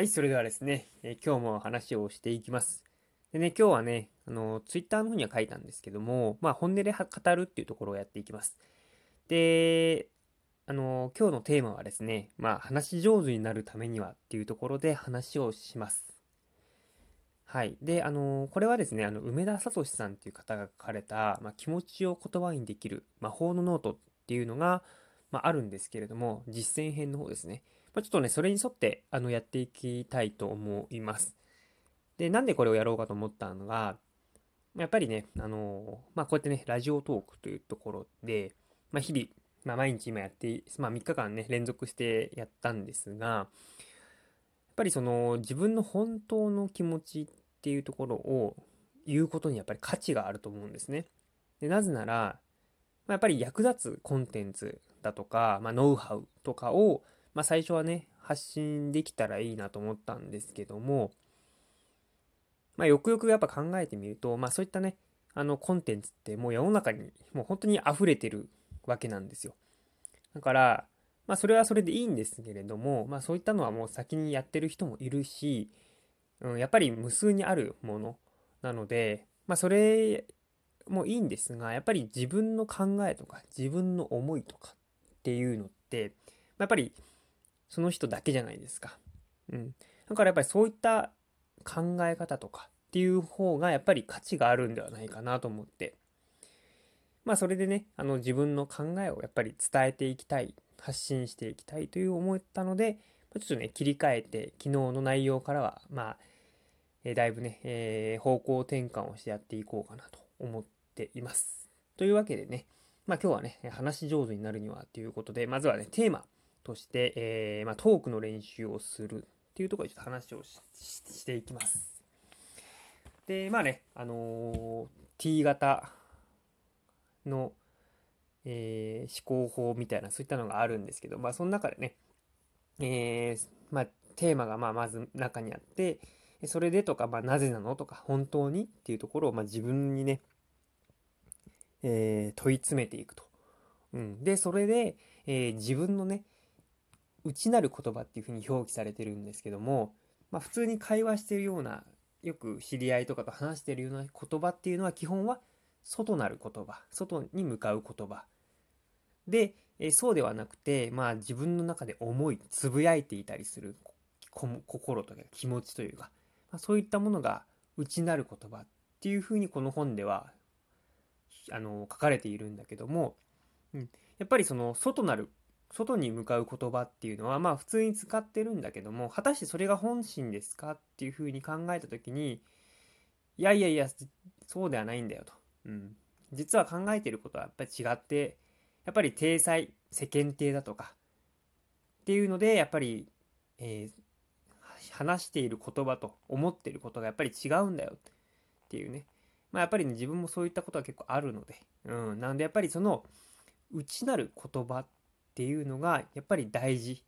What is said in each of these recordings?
はい、それではですね、え今日も話をしていきます。でね、今日はね、あの、ツイッターの方には書いたんですけども、まあ、本音で語るっていうところをやっていきます。で、あの、今日のテーマはですね、まあ、話し上手になるためにはっていうところで話をします。はい。で、あの、これはですね、あの、梅田聡さんっていう方が書かれた、まあ、気持ちを言葉にできる魔法のノートっていうのが、まあ、あるんですけれども、実践編の方ですね。まあ、ちょっとね、それに沿って、あの、やっていきたいと思います。で、なんでこれをやろうかと思ったのが、やっぱりね、あの、まあ、こうやってね、ラジオトークというところで、まあ、日々、まあ、毎日今やって、まあ、3日間ね、連続してやったんですが、やっぱりその、自分の本当の気持ちっていうところを言うことにやっぱり価値があると思うんですね。で、なぜなら、ま、やっぱり役立つコンテンツだとか、まあ、ノウハウとかを、まあ、最初はね、発信できたらいいなと思ったんですけども、まあ、よくよくやっぱ考えてみると、まあ、そういったね、あの、コンテンツってもう世の中にもう本当に溢れてるわけなんですよ。だから、まあ、それはそれでいいんですけれども、まあ、そういったのはもう先にやってる人もいるし、うん、やっぱり無数にあるものなので、まあ、それもいいんですが、やっぱり自分の考えとか、自分の思いとかっていうのって、やっぱりその人だけじゃないですか。うん。だからやっぱりそういった考え方とかっていう方がやっぱり価値があるんではないかなと思って。まあそれでね、あの自分の考えをやっぱり伝えていきたい、発信していきたいという思ったので、ちょっとね、切り替えて昨日の内容からは、まあ、えーだいぶね、えー方向転換をしてやっていこうかなと思っています。というわけでね、まあ今日はね、話し上手になるにはということで、まずはね、テーマとして、えーまあ、トークの練習をするっていうところでちょっと話をしししていきます。で、まあね、あのー T 型の、えー思考法みたいな、そういったのがあるんですけど、まあその中でね、えーまあテーマがまあまず中にあって、それでとか、まあなぜなのとか、本当にっていうところを、まあ自分にね、えー問い詰めていくと。うん、で、それで、えー自分のね、内なる言葉っていうふうに表記されてるんですけども、まあ普通に会話してるような、よく知り合いとかと話してるような言葉っていうのは基本は外なる言葉、外に向かう言葉。で、えそうではなくて、まあ自分の中で思い、つぶやいていたりする心とか気持ちというか、まあ、そういったものが内なる言葉っていうふうにこの本ではあの書かれているんだけども、うん、やっぱりその外なる外に向かう言葉っていうのはまあ普通に使ってるんだけども果たしてそれが本心ですかっていうふうに考えた時にいやいやいやそうではないんだよと、うん、実は考えてることはやっぱり違ってやっぱり体裁世間体だとかっていうのでやっぱり、えー話している言葉と思ってることがやっぱり違うんだよっていうね。まあやっぱりね、自分もそういったことは結構あるので。うん。なのでやっぱりその内なる言葉ってていうのがやっぱり大事。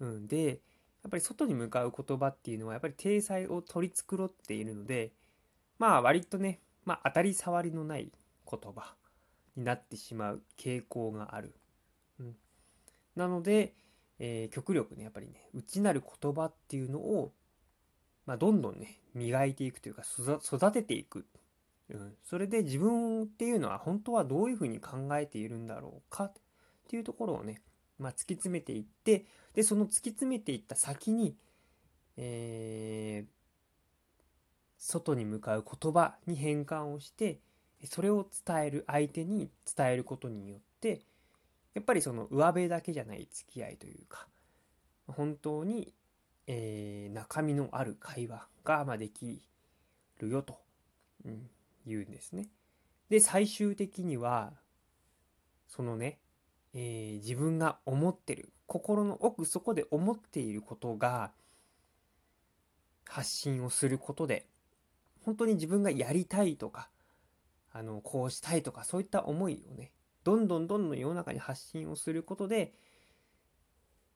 うん。で、やっぱり外に向かう言葉っていうのはやっぱり体裁を取り繕っているので、まあ割とね、まあ当たり障りのない言葉になってしまう傾向がある。うん。なので、えー極力ね、やっぱりね、内なる言葉っていうのを、まあ、どんどんね、磨いていくというか、育てていく。うん。それで自分っていうのは本当はどういうふうに考えているんだろうかっていうところをね、まあ、突き詰めていって、で、その突き詰めていった先に、えー外に向かう言葉に変換をして、それを伝える相手に伝えることによって、やっぱりその上辺だけじゃない付き合いというか、本当に、えー中身のある会話がまあできるよと、うん、言うんですね。で、最終的には、そのね、えー自分が思ってる、心の奥底で思っていることが、発信をすることで、本当に自分がやりたいとか、あの、こうしたいとか、そういった思いをね、どんどんどんどん世の中に発信をすることで、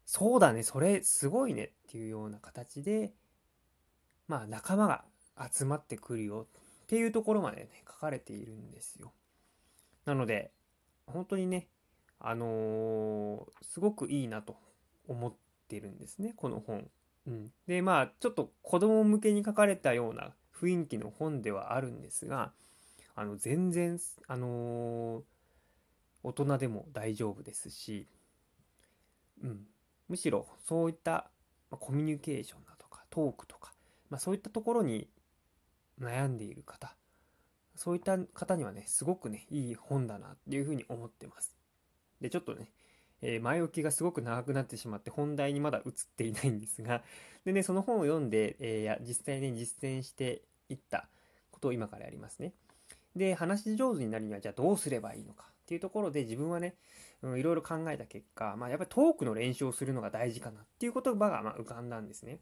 そうだね、それすごいねっていうような形で、まあ仲間が集まってくるよっていうところまでね、書かれているんですよ。なので、本当にね、あのーすごくいいなと思ってるんですね、この本。うん、でまあちょっと子供向けに書かれたような雰囲気の本ではあるんですがあの全然あのー、大人でも大丈夫ですし、うん、むしろそういった、まあ、コミュニケーションだとかトークとか、まあ、そういったところに悩んでいる方そういった方にはねすごくねいい本だなっていうふうに思ってます。でちょっとねえー、前置きがすごく長くなってしまって本題にまだ移っていないんですが、でね、その本を読んで、えー、実際に実践していったことを今からやりますね。で、話し上手になるにはじゃあどうすればいいのかっていうところで自分はね、うん、いろいろ考えた結果、まあやっぱりトークの練習をするのが大事かなっていう言葉がま浮かんだんですね。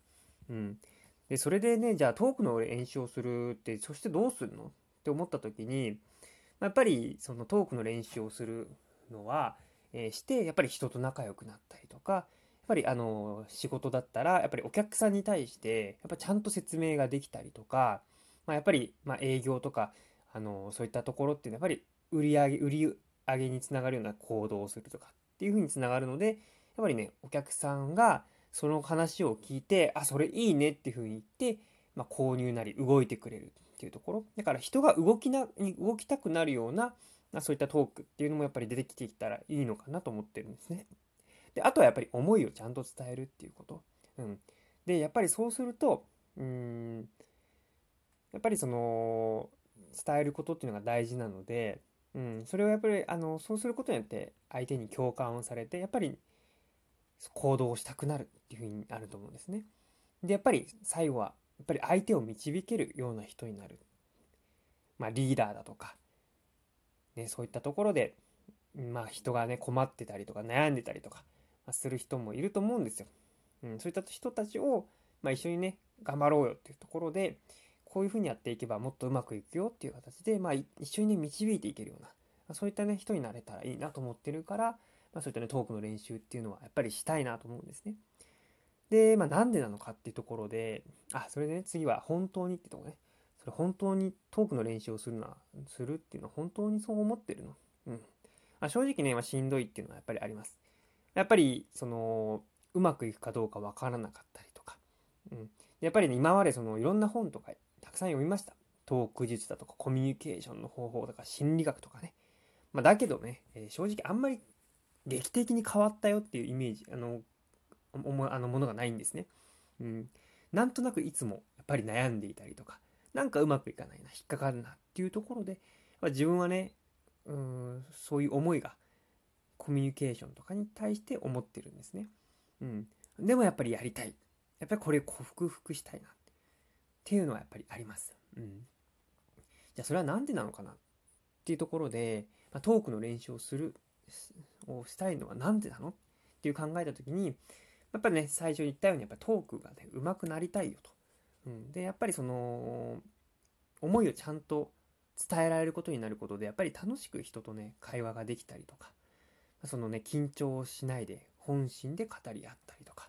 うん。で、それでね、じゃあトークの練習をするって、そしてどうするのって思った時に、やっぱりそのトークの練習をするのは、えして、やっぱり人と仲良くなったりとか、やっぱりあの仕事だったらやっぱりお客さんに対してやっぱちゃんと説明ができたりとか、まあ、やっぱりま営業とかあのそういったところっていうのはやっぱり売り上げ売り上げにつながるような行動をするとかっていうふうにつながるのでやっぱりねお客さんがその話を聞いてあそれいいねっていうふうに言って、まあ、購入なり動いてくれるっていうところ。だから人が動きな動きたくなるような、そういったトークっていうのもやっぱり出てきてきたらいいのかなと思ってるんですね。で、あとはやっぱり思いをちゃんと伝えるっていうこと。うん。で、やっぱりそうすると、うん、やっぱりその、伝えることっていうのが大事なので、うん、それをやっぱり、あの、そうすることによって相手に共感をされて、やっぱり行動をしたくなるっていうふうになると思うんですね。で、やっぱり最後は、やっぱり相手を導けるような人になる。まあ、リーダーだとか、ね、そういったところで、まあ人がね、困ってたりとか悩んでたりとか、まする人もいると思うんですよ。うん、そういった人たちを、まあ、一緒にね、頑張ろうよっていうところで、こういうふうにやっていけばもっとうまくいくよっていう形で、まあ、一緒にね、導いていけるような、ま、そういったね、人になれたらいいなと思ってるから、まあ、そういったね、トークの練習っていうのはやっぱりしたいなと思うんですね。で、まあ、なんでなのかっていうところで、あ、それでね、次は本当にってとこね。それ本当にトークの練習をするな、するっていうのは本当にそう思ってるのうん。あ正直ね、まあ、しんどいっていうのはやっぱりあります。やっぱり、その、うまくいくかどうかわからなかったりとか。うん。やっぱりね、今までそのいろんな本とかたくさん読みました。トーク術だとかコミュニケーションの方法とか心理学とかね。まあ、だけどね、えー、正直あんまり劇的に変わったよっていうイメージ、あの、あのものがないんですね。うん。なんとなくいつもやっぱり悩んでいたりとか、なんかうまくいかないな、引っかかるなっていうところで、ま、自分はね、うん、そういう思いがコミュニケーションとかに対して思ってるんですね。うん。でもやっぱりやりたい。やっぱりこれを克服したいなっていうのはやっぱりあります。うん。じゃあそれは何でなのかなっていうところで、まあ、トークの練習をする、をしたいのは何でなのっていう考えた時に、やっぱりね、最初に言ったようにやっぱトークがね、上手くなりたいよと。うん、でやっぱりその思いをちゃんと伝えられることになることでやっぱり楽しく人とね会話ができたりとかそのね緊張しないで本心で語り合ったりとか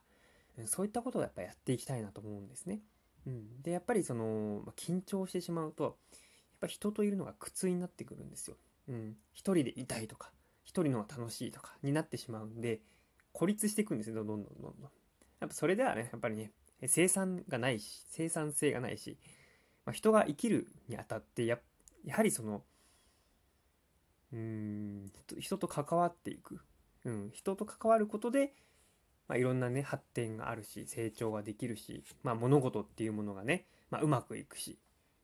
うんそういったことをやっぱやっていきたいなと思うんですね。うん、でやっぱりその、ま緊張してしまうとやっぱ人といるのが苦痛になってくるんですよ。うん、一人でいたいとか一人のが楽しいとかになってしまうんで孤立していくんですよどんどんどんどん。やっぱそれではねやっぱりね生産がないし、生産性がないし、まあ、人が生きるにあたってや、やはりその、うん、人と関わっていく。うん、人と関わることで、まあ、いろんなね、発展があるし、成長ができるし、まあ、物事っていうものがね、まあ、うまくいくし、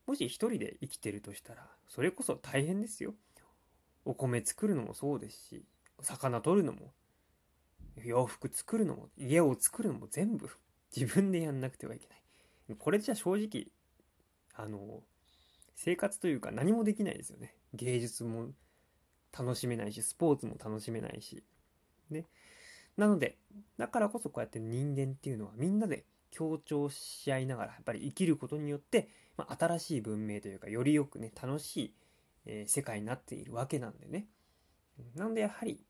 もし一人で生きてるとしたら、それこそ大変ですよ。お米作るのもそうですし、魚取るのも、洋服作るのも、家を作るのも全部自分でやんなくてはいけない。これじゃ正直、あの、生活というか何もできないですよね。芸術も楽しめないし、スポーツも楽しめないし。ね。なので、だからこそこうやって人間っていうのはみんなで協調し合いながら、やっぱり生きることによって、まあ、新しい文明というか、よりよくね、楽しい、えー、世界になっているわけなんでね。なんでやはり、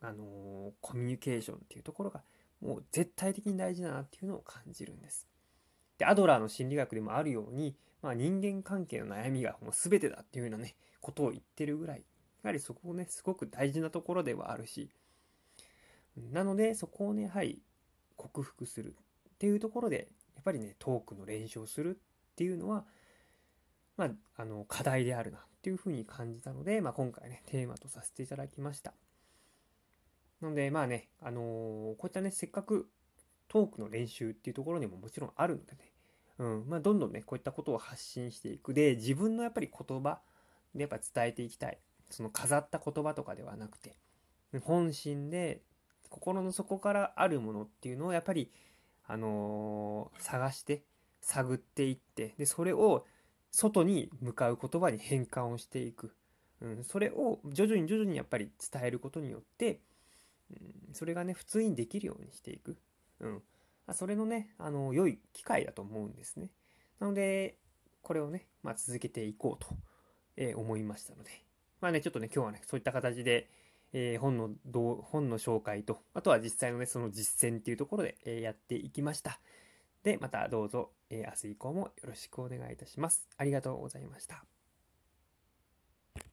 あのー、コミュニケーションっていうところがもう絶対的に大事だなっていうのを感じるんです。で、アドラーの心理学でもあるように、まあ、人間関係の悩みがもう全てだっていうようなね、ことを言ってるぐらい、やはりそこをね、すごく大事なところではあるし、なので、そこをね、やはり克服する。っていうところで、やっぱりね、トークの練習をするっていうのは、まあ、あの、課題であるなっていうふうに感じたので、まあ、今回ね、テーマとさせていただきました。なので、まあね、あのーこういったね、せっかくトークの練習っていうところにももちろんあるのでね、うん、まあ、どんどんね、こういったことを発信していく。で、自分のやっぱり言葉でやっぱ伝えていきたい。その飾った言葉とかではなくて、本心で心の底からあるものっていうのをやっぱり、あのー探して、探っていって、で、それを外に向かう言葉に変換をしていく。うん、それを徐々に徐々にやっぱり伝えることによって、うん、それがね、普通にできるようにしていく。うん。それのね、あの、良い機会だと思うんですね。なので、これをね、まあ、続けていこうと、えー思いましたので。まあね、ちょっとね、今日はね、そういった形で、えー本の、本の紹介と、あとは実際のね、その実践っていうところで、えーやっていきました。で、またどうぞ、え明日以降もよろしくお願いいたします。ありがとうございました。